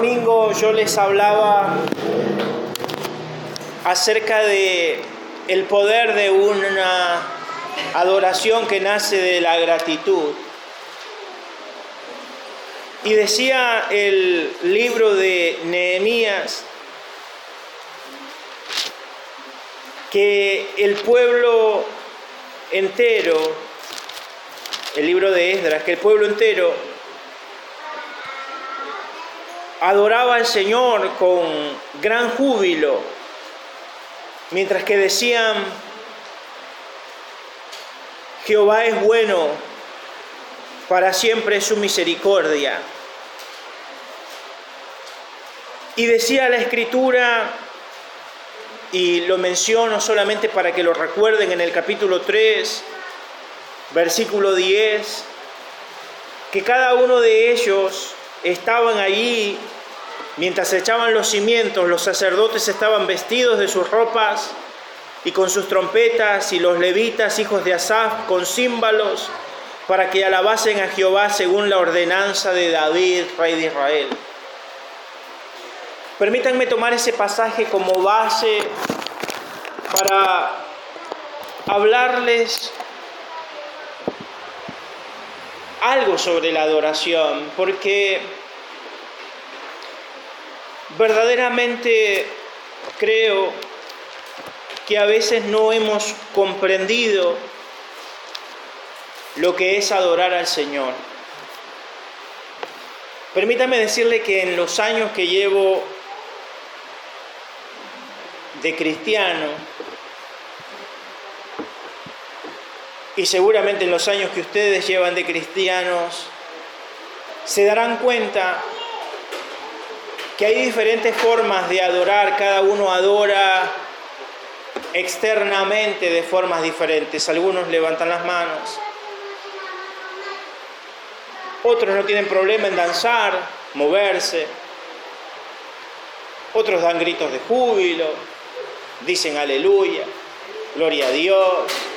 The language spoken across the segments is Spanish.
domingo yo les hablaba acerca de el poder de una adoración que nace de la gratitud. Y decía el libro de Nehemías que el pueblo entero, el libro de Esdras, que el pueblo entero adoraba al Señor con gran júbilo, mientras que decían, Jehová es bueno, para siempre es su misericordia. Y decía la escritura, y lo menciono solamente para que lo recuerden en el capítulo 3, versículo 10, que cada uno de ellos estaban allí mientras echaban los cimientos, los sacerdotes estaban vestidos de sus ropas y con sus trompetas y los levitas, hijos de Asaf, con címbalos, para que alabasen a Jehová según la ordenanza de David, rey de Israel. Permítanme tomar ese pasaje como base para hablarles algo sobre la adoración, porque verdaderamente creo que a veces no hemos comprendido lo que es adorar al Señor. Permítame decirle que en los años que llevo de cristiano, y seguramente en los años que ustedes llevan de cristianos, se darán cuenta que hay diferentes formas de adorar, cada uno adora externamente de formas diferentes. Algunos levantan las manos, otros no tienen problema en danzar, moverse, otros dan gritos de júbilo, dicen aleluya, gloria a Dios.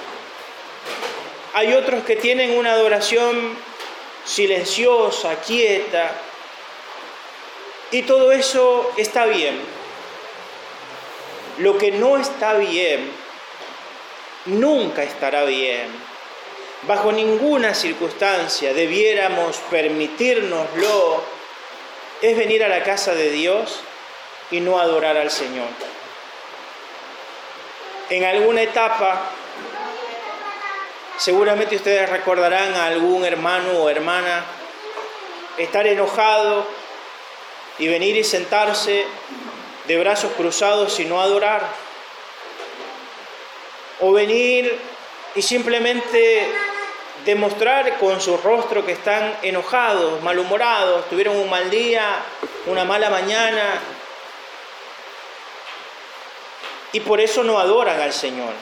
Hay otros que tienen una adoración silenciosa, quieta, y todo eso está bien. Lo que no está bien, nunca estará bien. Bajo ninguna circunstancia debiéramos permitirnoslo, es venir a la casa de Dios y no adorar al Señor. En alguna etapa, seguramente ustedes recordarán a algún hermano o hermana estar enojado y venir y sentarse de brazos cruzados y no adorar. O venir y simplemente demostrar con su rostro que están enojados, malhumorados, tuvieron un mal día, una mala mañana, y por eso no adoran al Señor.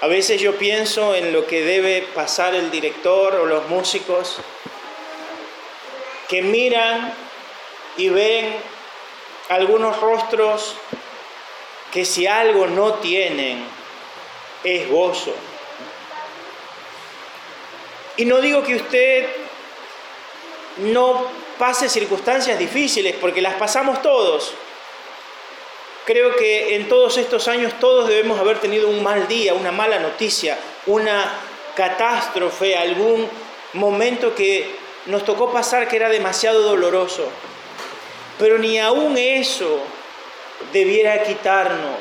A veces yo pienso en lo que debe pasar el director o los músicos, que miran y ven algunos rostros que si algo no tienen es gozo. Y no digo que usted no pase circunstancias difíciles, porque las pasamos todos. Creo que en todos estos años todos debemos haber tenido un mal día, una mala noticia, una catástrofe, algún momento que nos tocó pasar que era demasiado doloroso. Pero ni aún eso debiera quitarnos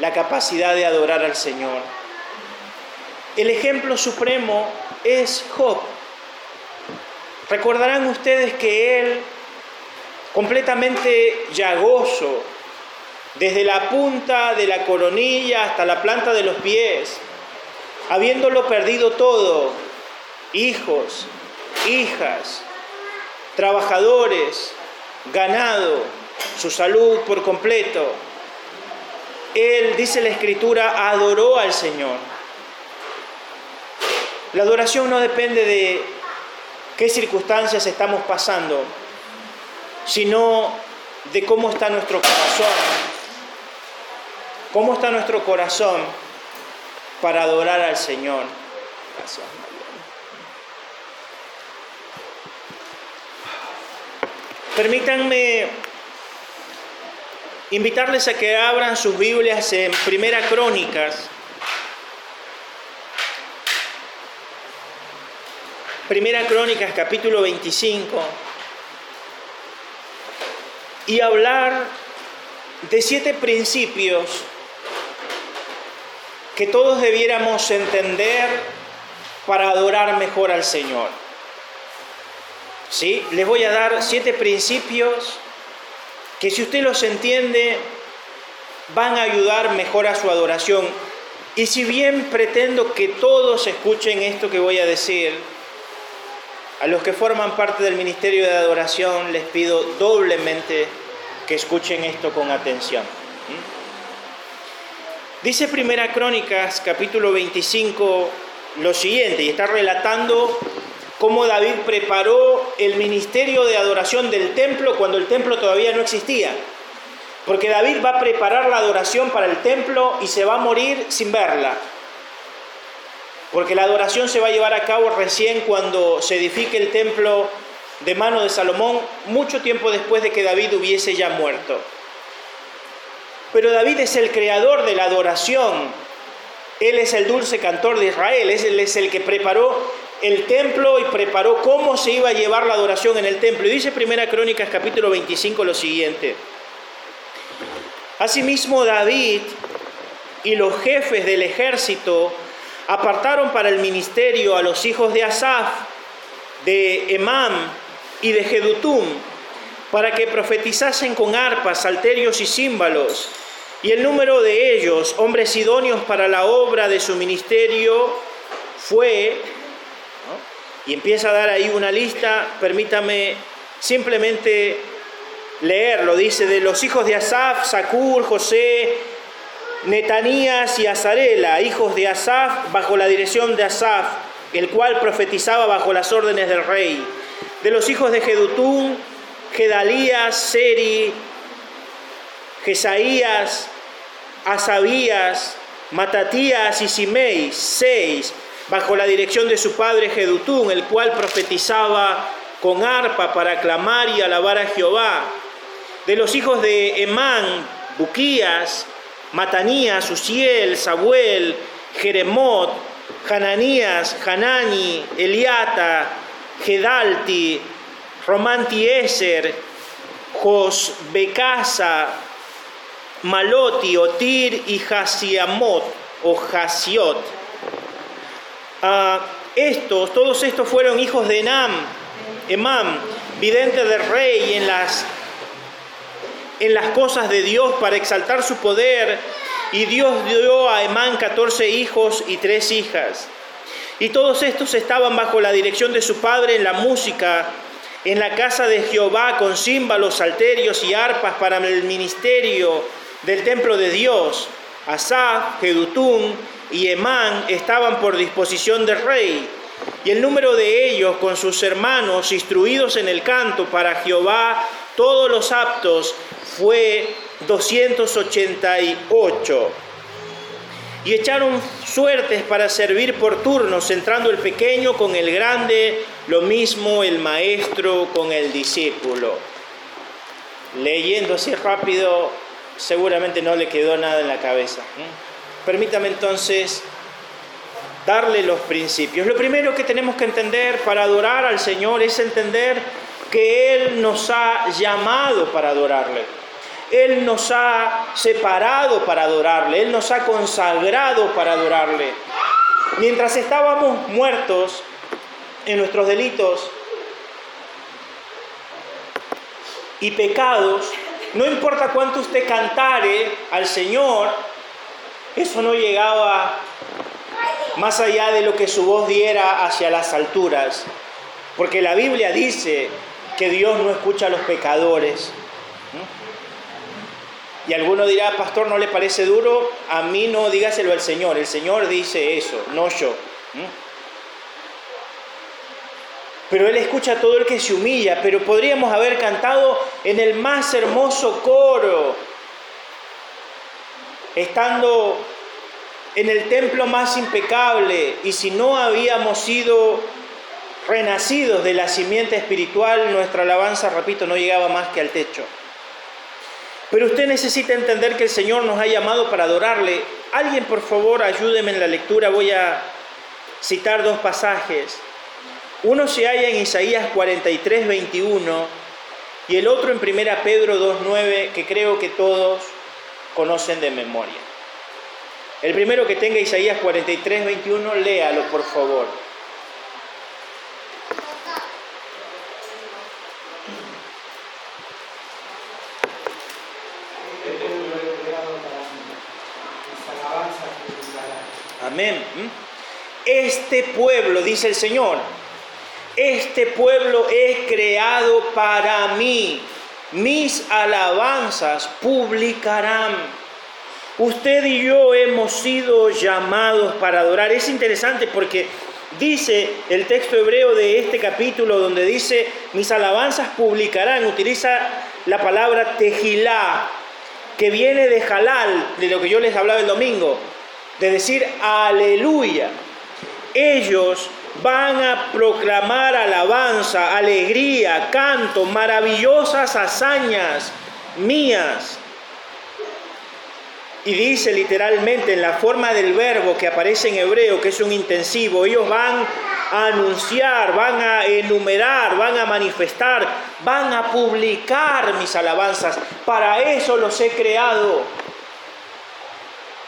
la capacidad de adorar al Señor. El ejemplo supremo es Job. Recordarán ustedes que él, completamente llagoso, desde la punta de la coronilla hasta la planta de los pies, habiéndolo perdido todo, hijos, hijas, trabajadores, ganado, su salud por completo. Él, dice la escritura, adoró al Señor. La adoración no depende de qué circunstancias estamos pasando, sino de cómo está nuestro corazón. ¿Cómo está nuestro corazón para adorar al Señor? Gracias. Permítanme invitarles a que abran sus Biblias en Primera Crónicas. Primera Crónicas, capítulo 25. Y hablar de siete principios que todos debiéramos entender para adorar mejor al Señor. ¿Sí? Les voy a dar siete principios que si usted los entiende van a ayudar mejor a su adoración. Y si bien pretendo que todos escuchen esto que voy a decir, a los que forman parte del ministerio de adoración les pido doblemente que escuchen esto con atención. Dice Primera Crónicas, capítulo 25, lo siguiente, y está relatando cómo David preparó el ministerio de adoración del templo cuando el templo todavía no existía. Porque David va a preparar la adoración para el templo y se va a morir sin verla. Porque la adoración se va a llevar a cabo recién cuando se edifique el templo de mano de Salomón, mucho tiempo después de que David hubiese ya muerto. Pero David es el creador de la adoración. Él es el dulce cantor de Israel. Él es el que preparó el templo y preparó cómo se iba a llevar la adoración en el templo. Y dice Primera Crónicas capítulo 25 lo siguiente. Asimismo David y los jefes del ejército apartaron para el ministerio a los hijos de Asaf, de Emam y de Jedutum, para que profetizasen con arpas, salterios y címbalos. Y el número de ellos, hombres idóneos para la obra de su ministerio, fue y empieza a dar ahí una lista, permítame simplemente leerlo, dice, de los hijos de Asaf, Sacur, José, Netanías y Azarela, hijos de Asaf, bajo la dirección de Asaf, el cual profetizaba bajo las órdenes del rey. De los hijos de Jedutún, Gedalías, Seri, Jesaías, Asabías, Matatías y Simei, seis bajo la dirección de su padre Jedutún, el cual profetizaba con arpa para clamar y alabar a Jehová. De los hijos de Emán, Buquías, Matanías, Uziel, Sabuel, Jeremot, Hananías, Hanani, Eliata, Gedalti, Romantieser, Josbecasa, Maloti, Otir y Hasiamot o Hasiot. Estos, todos estos fueron hijos de Enam, Emam, vidente del rey en las, en las cosas de Dios para exaltar su poder. Y Dios dio a Emán 14 hijos y tres hijas. Y todos estos estaban bajo la dirección de su padre en la música, en la casa de Jehová, con címbalos, salterios y arpas para el ministerio del templo de Dios. Asaf, Jedutún y Emán estaban por disposición del rey, y el número de ellos con sus hermanos instruidos en el canto para Jehová, todos los aptos, fue 288. Y echaron suertes para servir por turnos, entrando el pequeño con el grande, lo mismo el maestro con el discípulo. Leyendo así rápido, seguramente no le quedó nada en la cabeza. Permítame entonces darle los principios. Lo primero que tenemos que entender para adorar al Señor es entender que Él nos ha llamado para adorarle. Él nos ha separado para adorarle. Él nos ha consagrado para adorarle. Mientras estábamos muertos en nuestros delitos y pecados, no importa cuánto usted cantare al Señor, eso no llegaba más allá de lo que su voz diera hacia las alturas, porque la Biblia dice que Dios no escucha a los pecadores. Y alguno dirá, pastor, ¿no le parece duro? A mí no, dígaselo al Señor. El Señor dice eso, no yo. Pero Él escucha a todo el que se humilla, pero podríamos haber cantado en el más hermoso coro estando en el templo más impecable y si no habíamos sido renacidos de la simiente espiritual, nuestra alabanza, repito, no llegaba más que al techo. Pero usted necesita entender que el Señor nos ha llamado para adorarle. Alguien, por favor, ayúdeme en la lectura. Voy a citar dos pasajes. Uno se halla en Isaías 43, 21 y el otro en 1 Pedro 2, 9, que creo que todos conocen de memoria. El primero que tenga Isaías 43, 21, léalo, por favor. Amén. Este pueblo, dice el Señor, este pueblo es creado para mí. Mis alabanzas publicarán. Usted y yo hemos sido llamados para adorar. Es interesante porque dice el texto hebreo de este capítulo donde dice, mis alabanzas publicarán. Utiliza la palabra tejilá, que viene de halal, de lo que yo les hablaba el domingo de decir aleluya. Ellos van a proclamar alabanza, alegría, canto, maravillosas hazañas mías. Y dice literalmente en la forma del verbo que aparece en hebreo, que es un intensivo, ellos van a anunciar, van a enumerar, van a manifestar, van a publicar mis alabanzas. Para eso los he creado.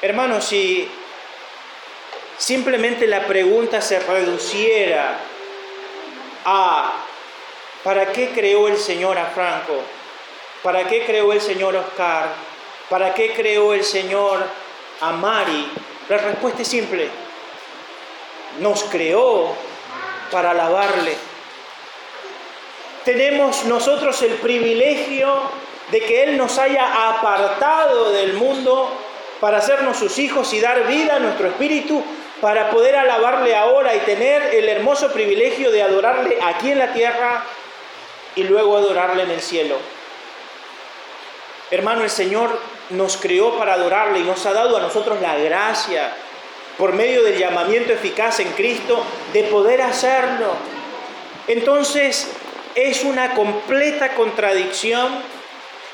Hermanos, si simplemente la pregunta se reduciera a ¿para qué creó el Señor a Franco? ¿Para qué creó el Señor Oscar? ¿Para qué creó el Señor a Mari? La respuesta es simple. Nos creó para alabarle. Tenemos nosotros el privilegio de que Él nos haya apartado del mundo para hacernos sus hijos y dar vida a nuestro espíritu para poder alabarle ahora y tener el hermoso privilegio de adorarle aquí en la tierra y luego adorarle en el cielo. Hermano, el Señor nos creó para adorarle y nos ha dado a nosotros la gracia, por medio del llamamiento eficaz en Cristo, de poder hacerlo. Entonces, es una completa contradicción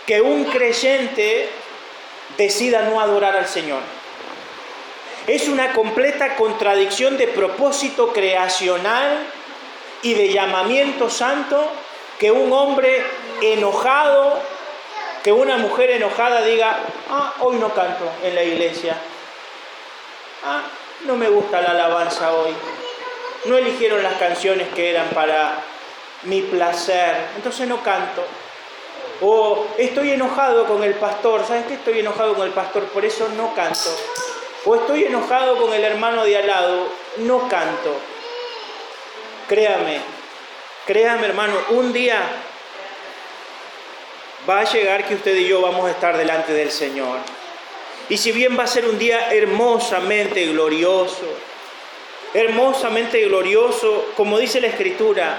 que un creyente decida no adorar al Señor. Es una completa contradicción de propósito creacional y de llamamiento santo que un hombre enojado, que una mujer enojada diga, ah, hoy no canto en la iglesia. Ah, no me gusta la alabanza hoy. No eligieron las canciones que eran para mi placer, entonces no canto. O estoy enojado con el pastor, ¿sabes qué? Estoy enojado con el pastor, por eso no canto o estoy enojado con el hermano de al lado, no canto. Créame, créame hermano, un día va a llegar que usted y yo vamos a estar delante del Señor. Y si bien va a ser un día hermosamente glorioso, hermosamente glorioso, como dice la Escritura,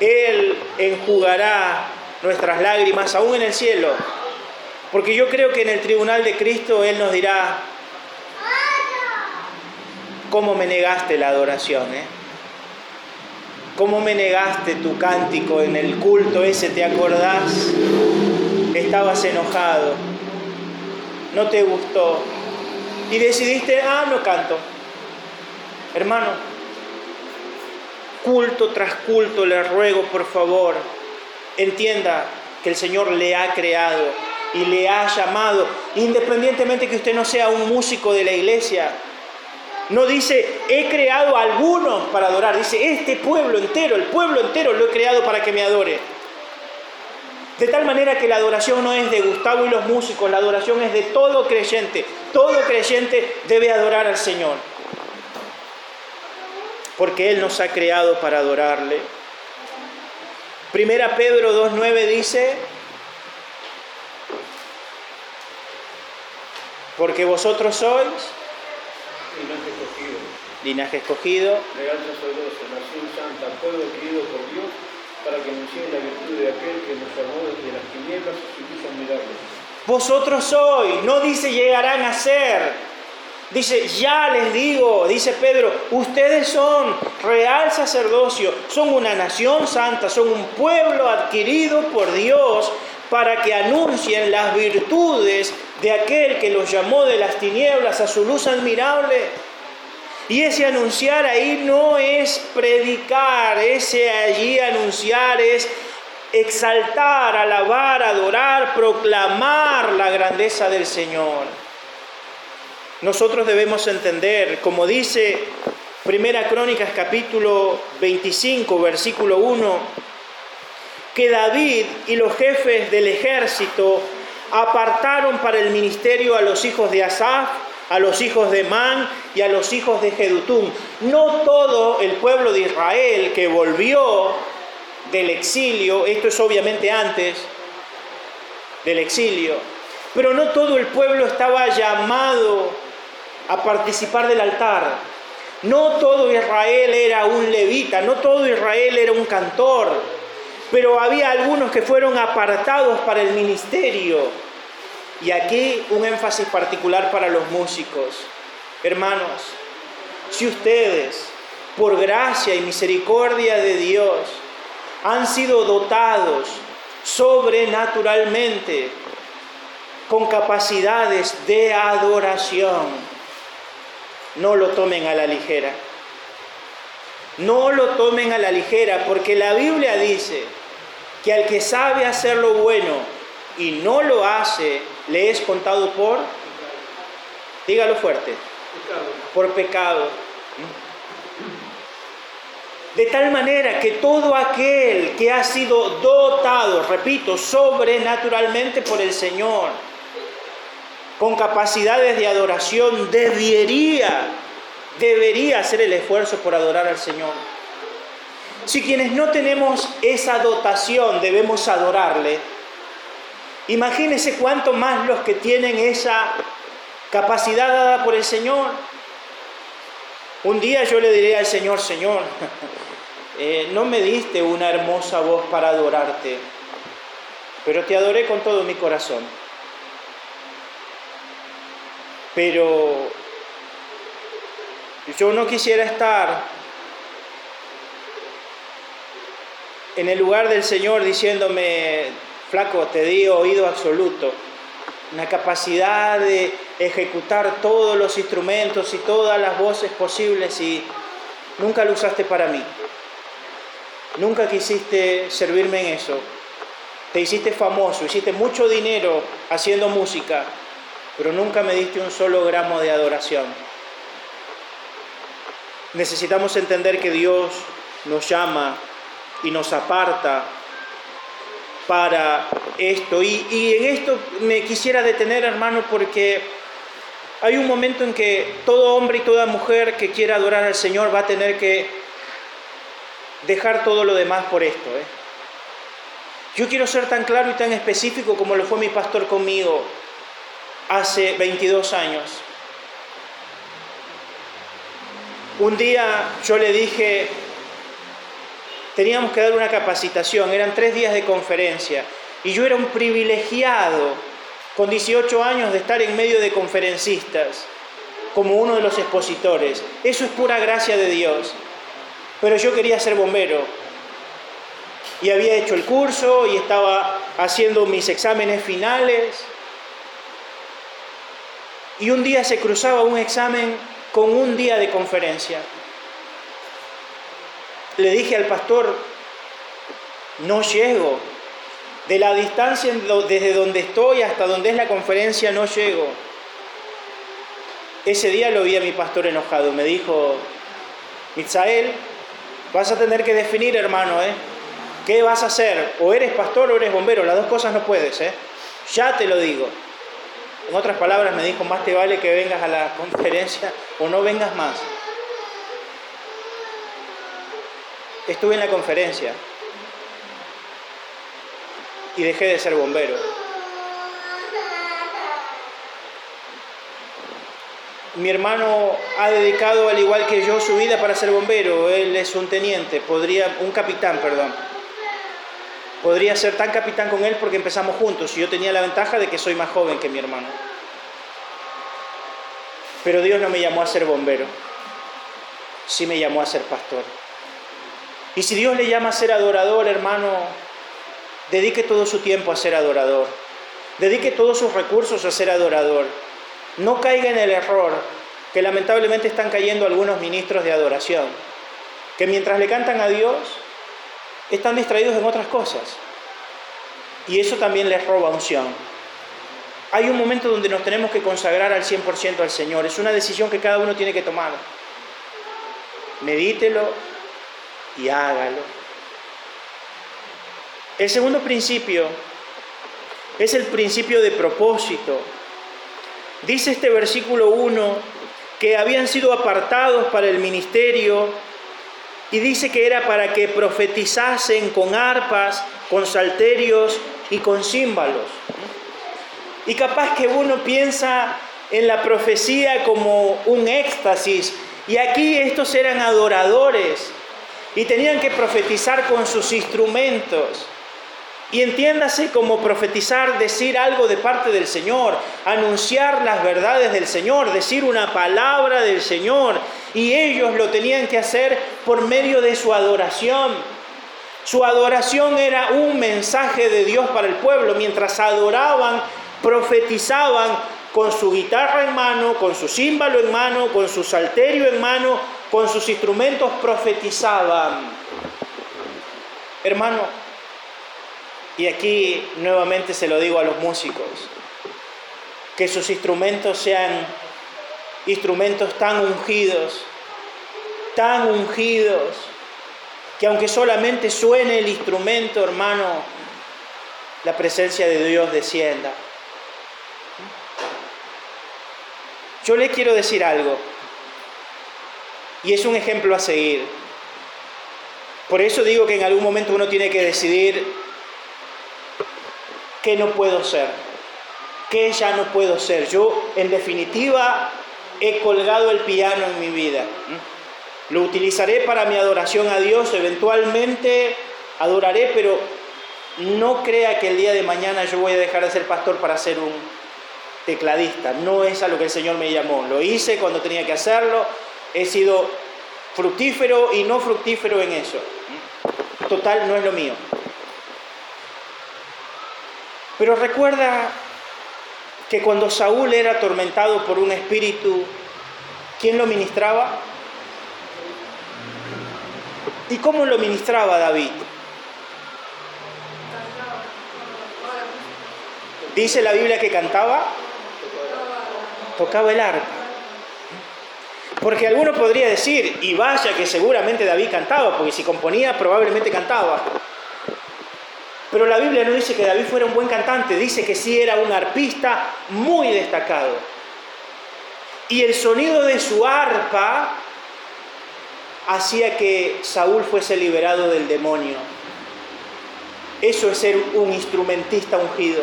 Él enjugará nuestras lágrimas aún en el cielo. Porque yo creo que en el tribunal de Cristo Él nos dirá, ¿Cómo me negaste la adoración? Eh? ¿Cómo me negaste tu cántico en el culto ese? ¿Te acordás? Estabas enojado, no te gustó y decidiste, ah, no canto. Hermano, culto tras culto le ruego por favor, entienda que el Señor le ha creado y le ha llamado, independientemente que usted no sea un músico de la iglesia, no dice, he creado algunos para adorar. Dice, este pueblo entero, el pueblo entero lo he creado para que me adore. De tal manera que la adoración no es de Gustavo y los músicos, la adoración es de todo creyente. Todo creyente debe adorar al Señor. Porque Él nos ha creado para adorarle. Primera Pedro 2.9 dice, porque vosotros sois linaje escogido. Linaje escogido. Real sacerdocio, nación santa, pueblo querido por Dios, para que anuncien la virtud de aquel que nos llamó desde las tinieblas a mirarlo. Vosotros sois, no dice llegarán a ser. Dice, ya les digo, dice Pedro, ustedes son real sacerdocio, son una nación santa, son un pueblo adquirido por Dios para que anuncien las virtudes de aquel que los llamó de las tinieblas a su luz admirable. Y ese anunciar ahí no es predicar, ese allí anunciar es exaltar, alabar, adorar, proclamar la grandeza del Señor. Nosotros debemos entender, como dice Primera Crónicas capítulo 25, versículo 1, que David y los jefes del ejército apartaron para el ministerio a los hijos de Asaf, a los hijos de Man y a los hijos de Jedutún. No todo el pueblo de Israel que volvió del exilio, esto es obviamente antes del exilio, pero no todo el pueblo estaba llamado a participar del altar. No todo Israel era un levita, no todo Israel era un cantor, pero había algunos que fueron apartados para el ministerio. Y aquí un énfasis particular para los músicos. Hermanos, si ustedes, por gracia y misericordia de Dios, han sido dotados sobrenaturalmente con capacidades de adoración. No lo tomen a la ligera. No lo tomen a la ligera porque la Biblia dice que al que sabe hacer lo bueno y no lo hace, le es contado por, dígalo fuerte, por pecado. De tal manera que todo aquel que ha sido dotado, repito, sobrenaturalmente por el Señor, con capacidades de adoración, debería, debería hacer el esfuerzo por adorar al Señor. Si quienes no tenemos esa dotación debemos adorarle, imagínense cuánto más los que tienen esa capacidad dada por el Señor. Un día yo le diré al Señor, Señor, eh, no me diste una hermosa voz para adorarte, pero te adoré con todo mi corazón. Pero yo no quisiera estar en el lugar del Señor diciéndome, flaco, te di oído absoluto, una capacidad de ejecutar todos los instrumentos y todas las voces posibles y nunca lo usaste para mí. Nunca quisiste servirme en eso. Te hiciste famoso, hiciste mucho dinero haciendo música, pero nunca me diste un solo gramo de adoración. Necesitamos entender que Dios nos llama y nos aparta para esto. Y, y, en esto me quisiera detener, hermano, porque hay un momento en que todo hombre y toda mujer que quiera adorar al Señor va a tener que dejar todo lo demás por esto. ¿eh? Yo quiero ser tan claro y tan específico como lo fue mi pastor conmigo hace 22 años. Un día yo le dije, teníamos que dar una capacitación, eran tres días de conferencia, y yo era un privilegiado con 18 años de estar en medio de conferencistas, como uno de los expositores. Eso es pura gracia de Dios. Pero yo quería ser bombero. Y había hecho el curso y estaba haciendo mis exámenes finales. Y un día se cruzaba un examen con un día de conferencia. Le dije al pastor, no llego. De la distancia desde donde estoy hasta donde es la conferencia no llego. Ese día lo vi a mi pastor enojado. Me dijo, Misael, vas a tener que definir, hermano, ¿eh? ¿Qué vas a hacer? O eres pastor o eres bombero. Las dos cosas no puedes, ¿eh? Ya te lo digo. En otras palabras, me dijo, más te vale que vengas a la conferencia o no vengas más. Estuve en la conferencia y dejé de ser bombero. Mi hermano ha dedicado, al igual que yo, su vida para ser bombero. Él es un teniente, podría, un capitán, perdón. Podría ser tan capitán con él porque empezamos juntos y yo tenía la ventaja de que soy más joven que mi hermano. Pero Dios no me llamó a ser bombero, sí me llamó a ser pastor. Y si Dios le llama a ser adorador, hermano, dedique todo su tiempo a ser adorador. Dedique todos sus recursos a ser adorador. No caiga en el error que lamentablemente están cayendo algunos ministros de adoración, que mientras le cantan a Dios, están distraídos en otras cosas. Y eso también les roba unción. Hay un momento donde nos tenemos que consagrar al 100% al Señor. Es una decisión que cada uno tiene que tomar. Medítelo y hágalo. El segundo principio es el principio de propósito. Dice este versículo 1 que habían sido apartados para el ministerio y dice que era para que profetizasen con arpas, con salterios y con címbalos. Y capaz que uno piensa en la profecía como un éxtasis, y aquí estos eran adoradores y tenían que profetizar con sus instrumentos. Y entiéndase como profetizar, decir algo de parte del Señor, anunciar las verdades del Señor, decir una palabra del Señor. Y ellos lo tenían que hacer por medio de su adoración. Su adoración era un mensaje de Dios para el pueblo. Mientras adoraban, profetizaban con su guitarra en mano, con su címbalo en mano, con su salterio en mano, con sus instrumentos profetizaban. Hermano, y aquí nuevamente se lo digo a los músicos, que sus instrumentos sean instrumentos tan ungidos, tan ungidos, que aunque solamente suene el instrumento, hermano, la presencia de Dios descienda. Yo le quiero decir algo, y es un ejemplo a seguir. Por eso digo que en algún momento uno tiene que decidir ¿qué no puedo ser? ¿Qué ya no puedo ser? Yo, en definitiva, he colgado el piano en mi vida. Lo utilizaré para mi adoración a Dios, eventualmente adoraré, pero no crea que el día de mañana yo voy a dejar de ser pastor para ser un tecladista. No es a lo que el Señor me llamó. Lo hice cuando tenía que hacerlo. He sido fructífero y no fructífero en eso. Total, no es lo mío. Pero recuerda que cuando Saúl era atormentado por un espíritu, ¿quién lo ministraba? ¿Y cómo lo ministraba David? Dice la Biblia que cantaba, tocaba el arpa. Porque alguno podría decir, y vaya que seguramente David cantaba, porque si componía probablemente cantaba. Pero la Biblia no dice que David fuera un buen cantante, dice que sí era un arpista muy destacado. Y el sonido de su arpa hacía que Saúl fuese liberado del demonio. Eso es ser un instrumentista ungido.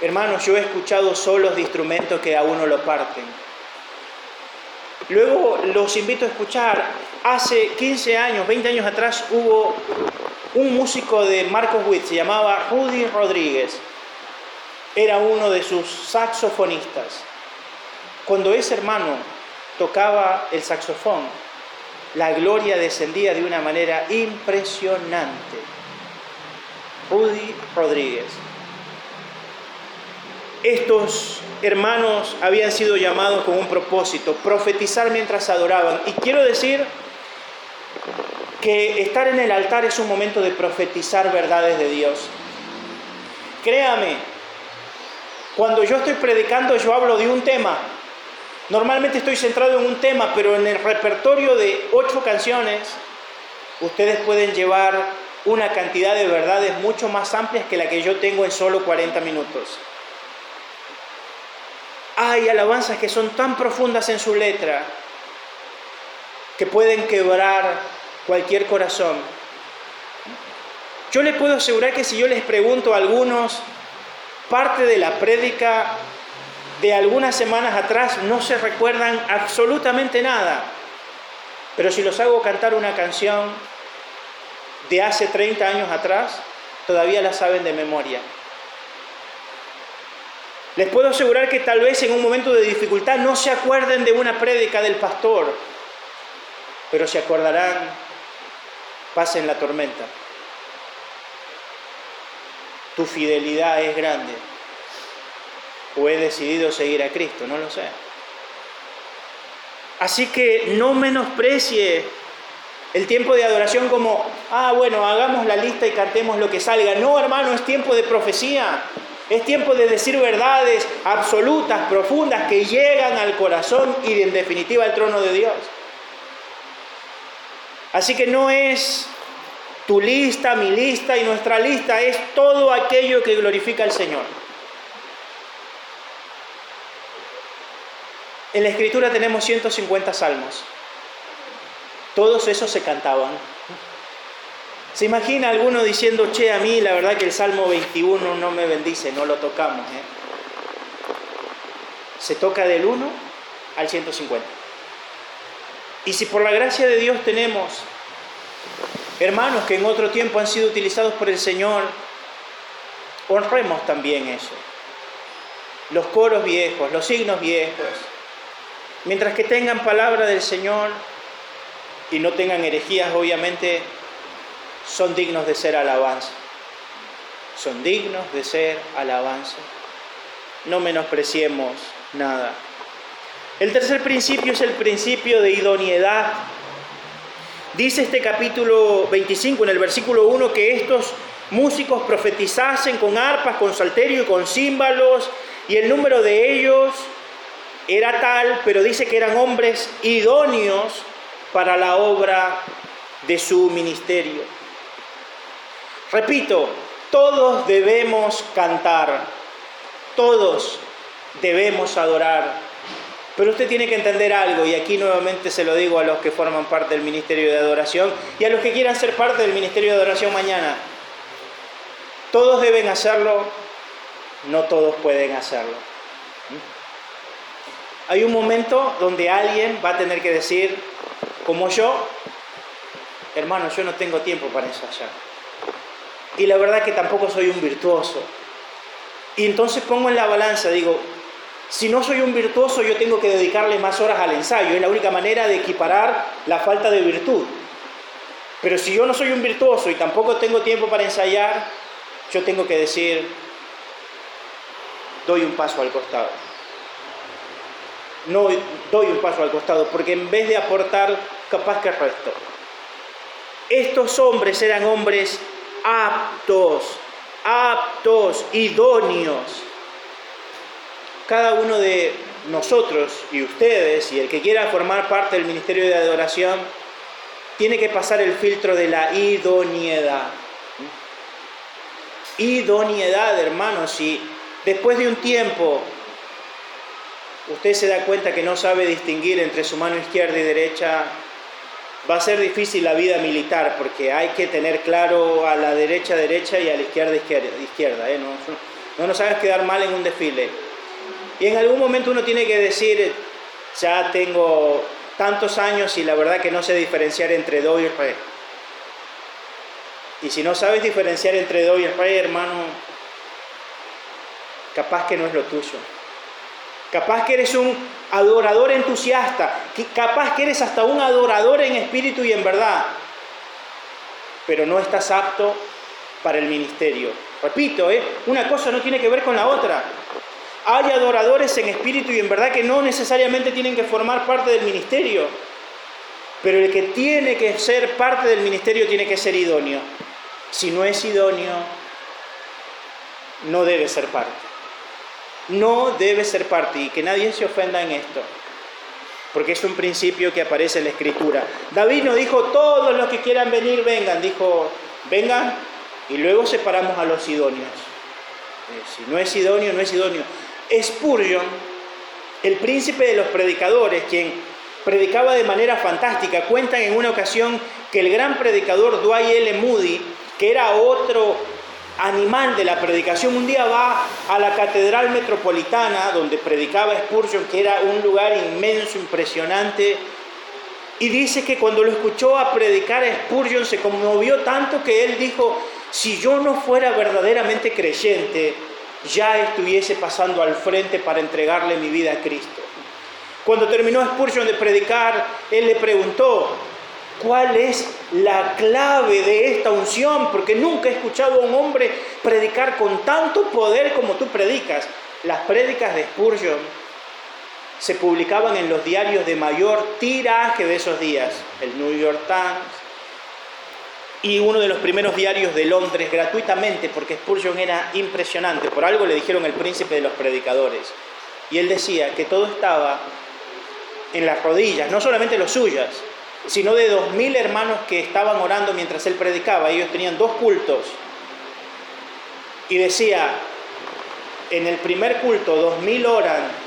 Hermanos, yo he escuchado solos de instrumentos que a uno lo parten. Luego los invito a escuchar. Hace 15 años, 20 años atrás hubo un músico de Marcos Witt, se llamaba Rudy Rodríguez, era uno de sus saxofonistas. Cuando ese hermano tocaba el saxofón, la gloria descendía de una manera impresionante. Rudy Rodríguez. Estos hermanos habían sido llamados con un propósito, profetizar mientras adoraban. Y quiero decir que estar en el altar es un momento de profetizar verdades de Dios. Créame, cuando yo estoy predicando yo hablo de un tema. Normalmente estoy centrado en un tema, pero en el repertorio de ocho canciones ustedes pueden llevar una cantidad de verdades mucho más amplias que la que yo tengo en solo 40 minutos. Hay alabanzas que son tan profundas en su letra que pueden quebrar cualquier corazón. Yo les puedo asegurar que si yo les pregunto a algunos parte de la prédica de algunas semanas atrás, no se recuerdan absolutamente nada. Pero si los hago cantar una canción de hace 30 años atrás, todavía la saben de memoria. Les puedo asegurar que tal vez en un momento de dificultad no se acuerden de una prédica del pastor, pero se acordarán, pasen la tormenta. Tu fidelidad es grande. O he decidido seguir a Cristo, no lo sé. Así que no menosprecie el tiempo de adoración como, ah, bueno, hagamos la lista y cantemos lo que salga. No, hermano, es tiempo de profecía. Es tiempo de decir verdades absolutas, profundas, que llegan al corazón y en definitiva al trono de Dios. Así que no es tu lista, mi lista y nuestra lista, es todo aquello que glorifica al Señor. En la escritura tenemos 150 salmos. Todos esos se cantaban. ¿Se imagina alguno diciendo, che, a mí la verdad que el Salmo 21 no me bendice, no lo tocamos? ¿eh? Se toca del 1 al 150. Y si por la gracia de Dios tenemos hermanos que en otro tiempo han sido utilizados por el Señor, honremos también eso. Los coros viejos, los signos viejos, mientras que tengan palabra del Señor y no tengan herejías, obviamente son dignos de ser alabanza. Son dignos de ser alabanza. No menospreciemos nada. El tercer principio es el principio de idoneidad. Dice este capítulo 25 en el versículo 1 que estos músicos profetizasen con arpas, con salterio y con címbalos, y el número de ellos era tal, pero dice que eran hombres idóneos para la obra de su ministerio. Repito, todos debemos cantar, todos debemos adorar, pero usted tiene que entender algo, y aquí nuevamente se lo digo a los que forman parte del Ministerio de Adoración y a los que quieran ser parte del Ministerio de Adoración mañana. Todos deben hacerlo, no todos pueden hacerlo. Hay un momento donde alguien va a tener que decir, como yo, hermano, yo no tengo tiempo para ensayar. Y la verdad que tampoco soy un virtuoso. Y entonces pongo en la balanza, digo, si no soy un virtuoso, yo tengo que dedicarle más horas al ensayo. Es la única manera de equiparar la falta de virtud. Pero si yo no soy un virtuoso y tampoco tengo tiempo para ensayar, yo tengo que decir, doy un paso al costado. No doy un paso al costado, porque en vez de aportar, capaz que resto. Estos hombres eran hombres aptos, aptos, idóneos. Cada uno de nosotros y ustedes y el que quiera formar parte del ministerio de adoración tiene que pasar el filtro de la idoneidad. Idoneidad, hermanos, y después de un tiempo usted se da cuenta que no sabe distinguir entre su mano izquierda y derecha, va a ser difícil la vida militar porque hay que tener claro a la derecha derecha y a la izquierda izquierda. izquierda ¿eh? no, no nos hagas quedar mal en un desfile. Y en algún momento uno tiene que decir, ya tengo tantos años y la verdad que no sé diferenciar entre do y re. Y si no sabes diferenciar entre do y re, hermano, capaz que no es lo tuyo. Capaz que eres un adorador entusiasta, capaz que eres hasta un adorador en espíritu y en verdad, pero no estás apto para el ministerio. Repito, ¿eh? una cosa no tiene que ver con la otra. Hay adoradores en espíritu y en verdad que no necesariamente tienen que formar parte del ministerio, pero el que tiene que ser parte del ministerio tiene que ser idóneo. Si no es idóneo, no debe ser parte no debe ser parte y que nadie se ofenda en esto, porque es un principio que aparece en la escritura. David no dijo, todos los que quieran venir, vengan, dijo, vengan y luego separamos a los idóneos. Eh, si no es idóneo, no es idóneo. Spurgeon, el príncipe de los predicadores, quien predicaba de manera fantástica, cuentan en una ocasión que el gran predicador Dwight L. Moody, que era otro animal de la predicación. Un día va a la Catedral Metropolitana, donde predicaba Spurgeon, que era un lugar inmenso, impresionante, y dice que cuando lo escuchó a predicar a Spurgeon se conmovió tanto que él dijo, si yo no fuera verdaderamente creyente, ya estuviese pasando al frente para entregarle mi vida a Cristo. Cuando terminó Spurgeon de predicar, él le preguntó, ¿cuál es la clave de esta unción? Porque nunca he escuchado a un hombre predicar con tanto poder como tú predicas. Las prédicas de Spurgeon se publicaban en los diarios de mayor tiraje de esos días, el New York Times, y uno de los primeros diarios de Londres gratuitamente, porque Spurgeon era impresionante. Por algo le dijeron el príncipe de los predicadores. Y él decía que todo estaba en las rodillas, no solamente los suyas, sino de dos mil hermanos que estaban orando mientras él predicaba. Ellos tenían dos cultos. Y decía, en el primer culto, dos mil oran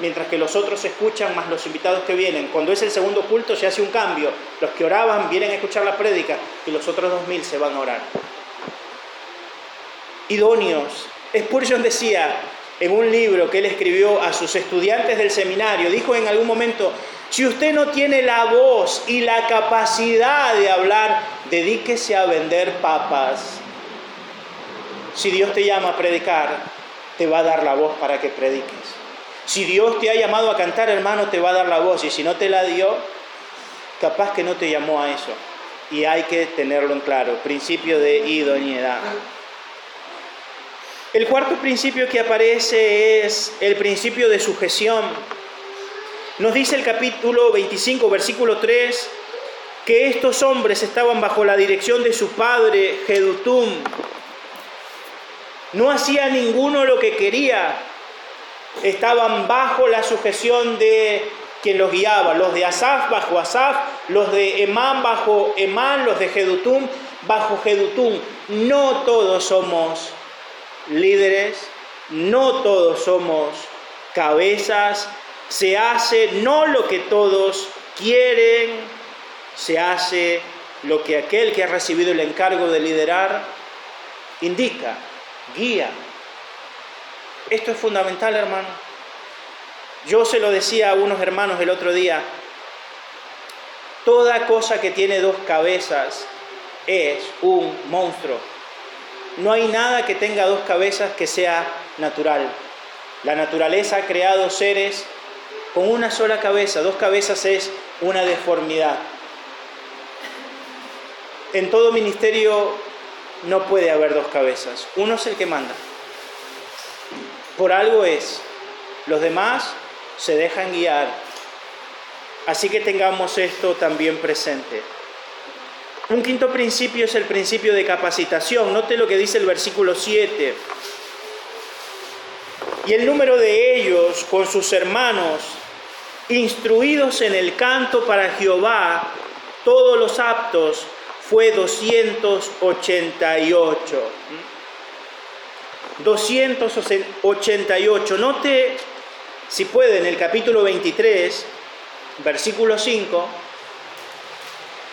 mientras que los otros escuchan más los invitados que vienen. Cuando es el segundo culto se hace un cambio. Los que oraban vienen a escuchar la prédica y los otros dos mil se van a orar. Idóneos. Spurgeon decía en un libro que él escribió a sus estudiantes del seminario, dijo en algún momento, si usted no tiene la voz y la capacidad de hablar, dedíquese a vender papas. Si Dios te llama a predicar, te va a dar la voz para que prediques. Si Dios te ha llamado a cantar, hermano, te va a dar la voz. Y si no te la dio, capaz que no te llamó a eso. Y hay que tenerlo en claro. Principio de idoneidad. El cuarto principio que aparece es el principio de sujeción. Nos dice el capítulo 25, versículo 3, que estos hombres estaban bajo la dirección de su padre, Jedutum. No hacía ninguno lo que quería, estaban bajo la sujeción de quien los guiaba, los de Asaf bajo Asaf, los de Emán bajo Emán, los de Jedutum bajo Jedutum. No todos somos líderes, no todos somos cabezas, se hace no lo que todos quieren, se hace lo que aquel que ha recibido el encargo de liderar indica, guía, esto es fundamental, hermano. Yo se lo decía a unos hermanos el otro día. Toda cosa que tiene dos cabezas es un monstruo. No hay nada que tenga dos cabezas que sea natural. La naturaleza ha creado seres con una sola cabeza. Dos cabezas es una deformidad. En todo ministerio no puede haber dos cabezas. Uno es el que manda por algo es. Los demás se dejan guiar. Así que tengamos esto también presente. Un quinto principio es el principio de capacitación. Note lo que dice el versículo 7. Y el número de ellos con sus hermanos, instruidos en el canto para Jehová, todos los aptos, fue 288. 288. Note, si puede, en el capítulo 23, versículo 5,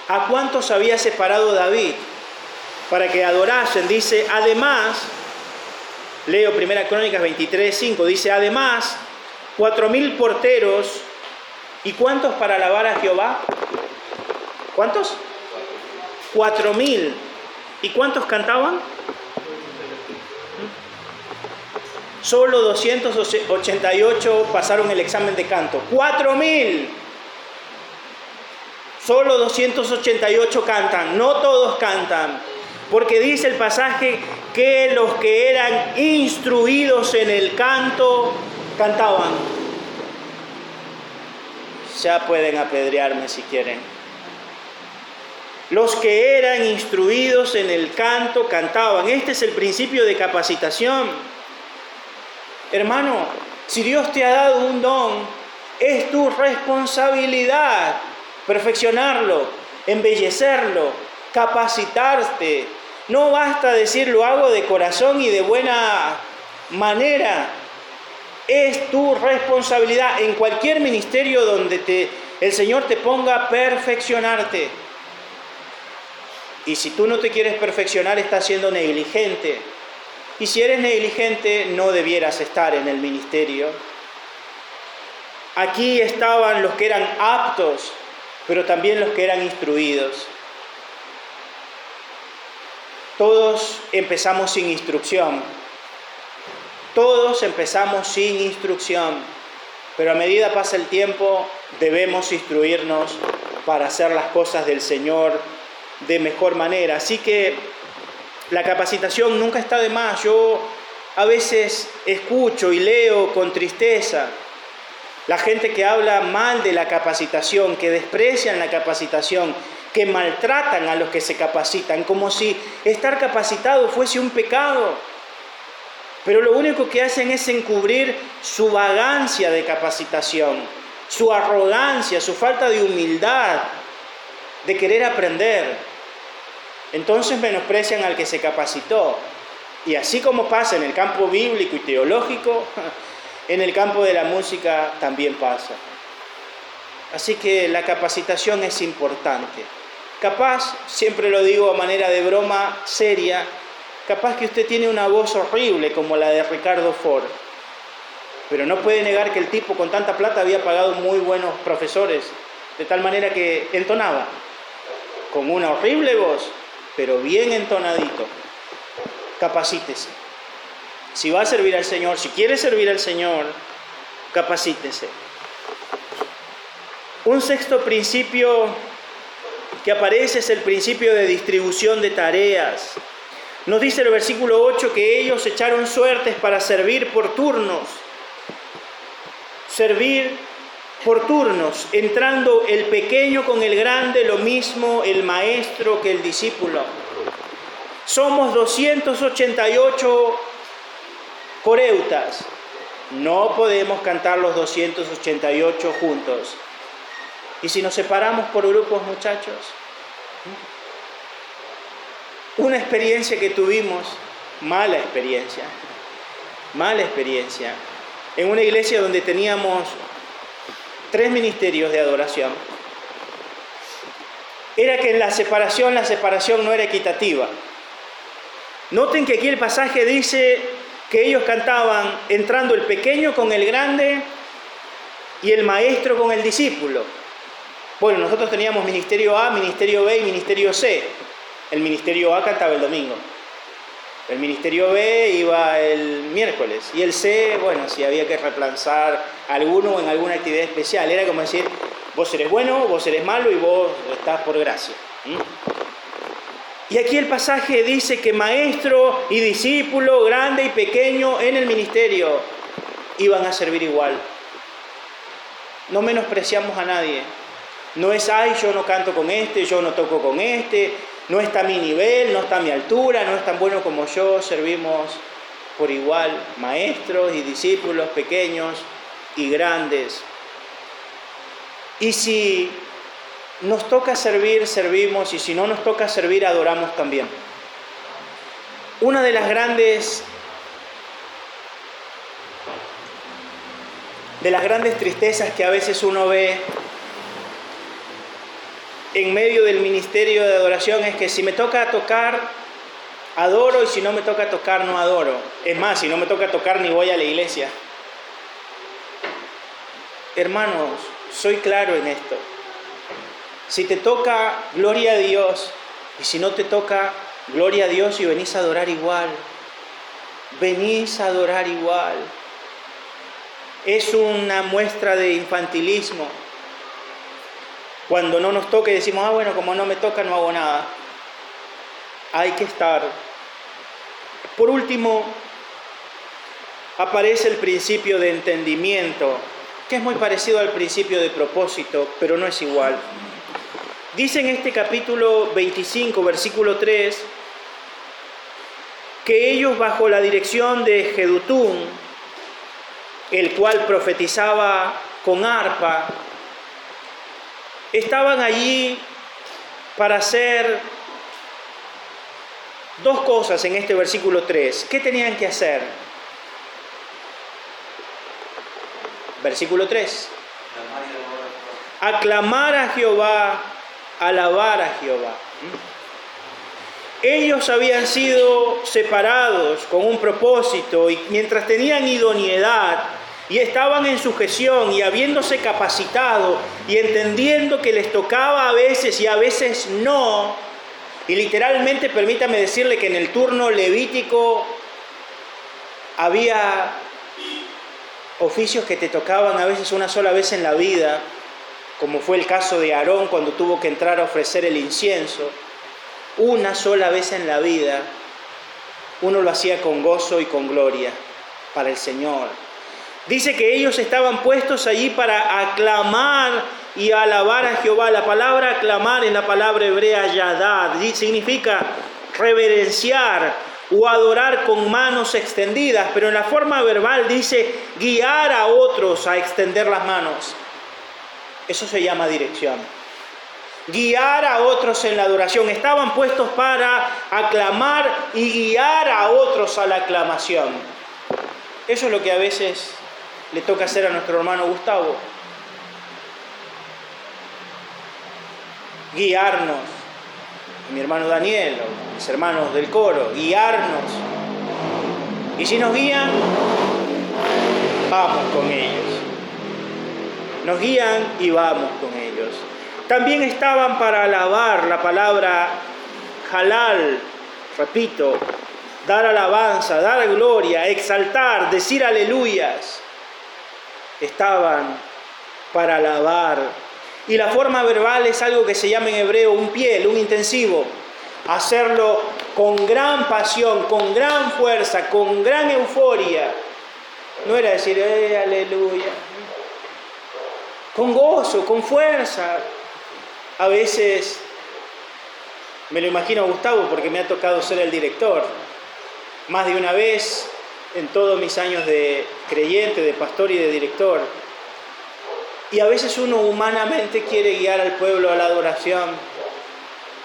¿a cuántos había separado David para que adorasen? Dice, además, leo Primera Crónicas 23, 5, dice, además, cuatro mil porteros, ¿y cuántos para alabar a Jehová? ¿Cuántos? Cuatro mil. ¿Y cuántos cantaban? Solo 288 pasaron el examen de canto. 4.000. Solo 288 cantan. No todos cantan. Porque dice el pasaje que los que eran instruidos en el canto cantaban. Ya pueden apedrearme si quieren. Los que eran instruidos en el canto cantaban. Este es el principio de capacitación. Hermano, si Dios te ha dado un don, es tu responsabilidad perfeccionarlo, embellecerlo, capacitarte. No basta decir lo hago de corazón y de buena manera. Es tu responsabilidad en cualquier ministerio donde te, el Señor te ponga a perfeccionarte. Y si tú no te quieres perfeccionar, estás siendo negligente y si eres negligente, no debieras estar en el ministerio. Aquí estaban los que eran aptos, pero también los que eran instruidos. Todos empezamos sin instrucción. Todos empezamos sin instrucción, pero a medida pasa el tiempo debemos instruirnos para hacer las cosas del Señor de mejor manera. Así que la capacitación nunca está de más. Yo a veces escucho y leo con tristeza la gente que habla mal de la capacitación, que desprecian la capacitación, que maltratan a los que se capacitan, como si estar capacitado fuese un pecado pero lo único que hacen es encubrir su vagancia de capacitación, su arrogancia, su falta de humildad, de querer aprender. Entonces menosprecian al que se capacitó. Y así como pasa en el campo bíblico y teológico, en el campo de la música también pasa. Así que la capacitación es importante. Capaz, siempre lo digo a manera de broma seria, Capaz que usted tiene una voz horrible como la de Ricardo Ford, pero no puede negar que el tipo con tanta plata había pagado muy buenos profesores, de tal manera que entonaba, con una horrible voz, pero bien entonadito. Capacítese. Si va a servir al Señor, si quiere servir al Señor, capacítese. Un sexto principio que aparece es el principio de distribución de tareas. Nos dice el versículo 8 que ellos echaron suertes para servir por turnos. Servir por turnos, entrando el pequeño con el grande, lo mismo el maestro que el discípulo. Somos 288 coreutas. No podemos cantar los 288 juntos. ¿Y si nos separamos por grupos, muchachos? Una experiencia que tuvimos, mala experiencia, mala experiencia, en una iglesia donde teníamos tres ministerios de adoración, era que en la separación, la separación no era equitativa. Noten que aquí el pasaje dice que ellos cantaban entrando el pequeño con el grande y el maestro con el discípulo. Bueno, nosotros teníamos ministerio A, ministerio B y ministerio C. El ministerio A cantaba el domingo. El ministerio B iba el miércoles. Y el C, bueno, si había que reemplazar alguno en alguna actividad especial. Era como decir, vos eres bueno, vos eres malo y vos estás por gracia. Y aquí el pasaje dice que maestro y discípulo, grande y pequeño en el ministerio, iban a servir igual. No menospreciamos a nadie. No es, ay, yo no canto con este, yo no toco con este, no está mi nivel, no está mi altura, no es tan bueno como yo, servimos por igual, maestros y discípulos pequeños y grandes. Y si nos toca servir, servimos, y si no nos toca servir, adoramos también. Una de las grandes de las grandes tristezas que a veces uno ve en medio del ministerio de adoración es que si me toca tocar, adoro y si no me toca tocar, no adoro. Es más, si no me toca tocar, ni voy a la iglesia. Hermanos, soy claro en esto. Si te toca, gloria a Dios. Y si no te toca, gloria a Dios y venís a adorar igual. Venís a adorar igual. Es una muestra de infantilismo cuando no nos y decimos, ah, bueno, como no me toca, no hago nada. Hay que estar. Por último, aparece el principio de entendimiento, que es muy parecido al principio de propósito, pero no es igual. Dice en este capítulo 25, versículo 3, que ellos bajo la dirección de Jedutún, el cual profetizaba con arpa, estaban allí para hacer dos cosas en este versículo 3. ¿Qué tenían que hacer? Versículo 3. Aclamar a Jehová, alabar a Jehová. Ellos habían sido separados con un propósito y mientras tenían idoneidad, y estaban en sujeción y habiéndose capacitado y entendiendo que les tocaba a veces y a veces no, y literalmente permítame decirle que en el turno levítico había oficios que te tocaban a veces una sola vez en la vida, como fue el caso de Aarón cuando tuvo que entrar a ofrecer el incienso, una sola vez en la vida, uno lo hacía con gozo y con gloria para el Señor. Dice que ellos estaban puestos allí para aclamar y alabar a Jehová. La palabra aclamar es la palabra hebrea yadad, significa reverenciar o adorar con manos extendidas, pero en la forma verbal dice guiar a otros a extender las manos. Eso se llama dirección. Guiar a otros en la adoración. Estaban puestos para aclamar y guiar a otros a la aclamación. Eso es lo que a veces le toca hacer a nuestro hermano Gustavo. Guiarnos. Mi hermano Daniel, o mis hermanos del coro, guiarnos. Y si nos guían, vamos con ellos. Nos guían y vamos con ellos. También estaban para alabar la palabra halal, repito, dar alabanza, dar gloria, exaltar, decir aleluyas. Estaban para alabar. Y la forma verbal es algo que se llama en hebreo un piel, un intensivo. Hacerlo con gran pasión, con gran fuerza, con gran euforia. No era decir, eh, aleluya, con gozo, con fuerza. A veces me lo imagino a Gustavo porque me ha tocado ser el director. Más de una vez en todos mis años de creyente, de pastor y de director. Y a veces uno humanamente quiere guiar al pueblo a la adoración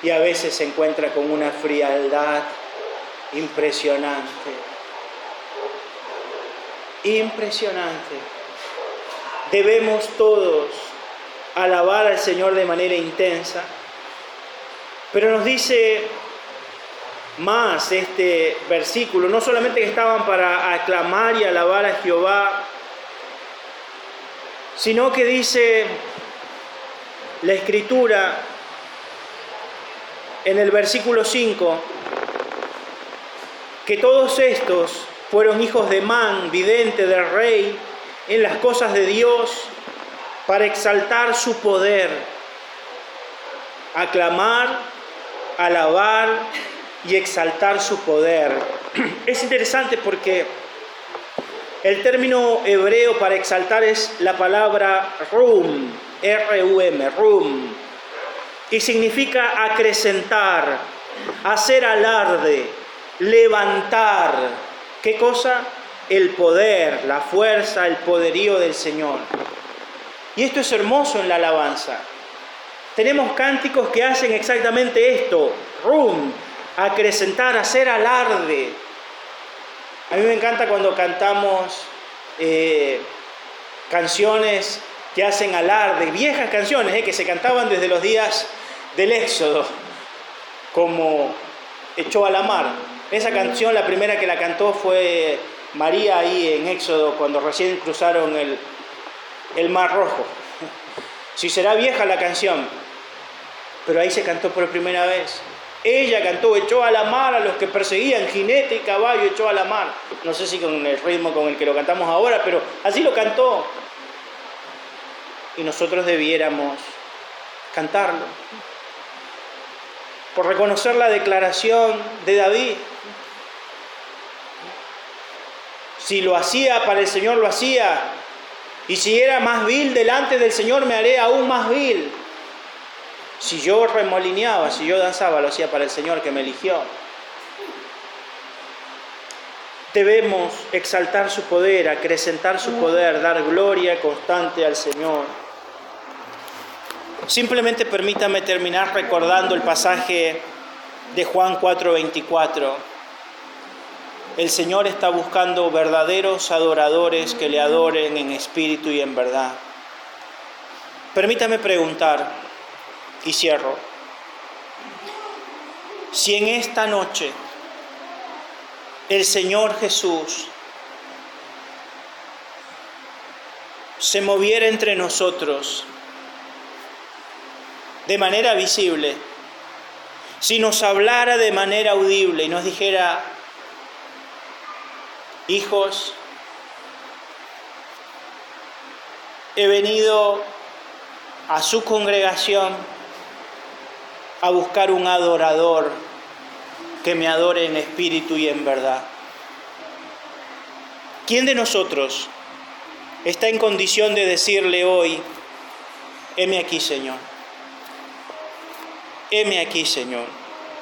y a veces se encuentra con una frialdad impresionante. Impresionante debemos todos alabar al Señor de manera intensa. Pero nos dice más este versículo, no solamente que estaban para aclamar y alabar a Jehová, sino que dice la escritura en el versículo 5, que todos estos fueron hijos de Man, vidente del rey, en las cosas de Dios para exaltar su poder, aclamar, alabar y exaltar su poder. Es interesante porque el término hebreo para exaltar es la palabra rum, R-U-M, rum, y significa acrecentar, hacer alarde, levantar. ¿Qué cosa? El poder, la fuerza, el poderío del Señor. Y esto es hermoso en la alabanza. Tenemos cánticos que hacen exactamente esto, rum, acrecentar, hacer alarde. A mí me encanta cuando cantamos eh, canciones que hacen alarde, viejas canciones eh, que se cantaban desde los días del Éxodo, como Echó a la mar. Esa canción, la primera que la cantó fue María ahí en Éxodo cuando recién cruzaron el, el Mar Rojo. Si será vieja la canción, pero ahí se cantó por primera vez. Ella cantó, echó a la mar a los que perseguían, jinete y caballo, echó a la mar. No sé si con el ritmo con el que lo cantamos ahora, pero así lo cantó. Y nosotros debiéramos cantarlo. Por reconocer la declaración de David. Si lo hacía para el Señor, lo hacía. Y si era más vil delante del Señor, me haré aún más vil. Si yo remolineaba, si yo danzaba, lo hacía para el Señor que me eligió. Debemos exaltar su poder, acrecentar su poder, dar gloria constante al Señor. Simplemente permítame terminar recordando el pasaje de Juan 4:24 el Señor está buscando verdaderos adoradores que le adoren en espíritu y en verdad. Permítame preguntar, y cierro, si en esta noche el Señor Jesús se moviera entre nosotros de manera visible, si nos hablara de manera audible y nos dijera, hijos, he venido a su congregación a buscar un adorador que me adore en espíritu y en verdad. ¿Quién de nosotros está en condición de decirle hoy, heme aquí Señor, heme aquí Señor?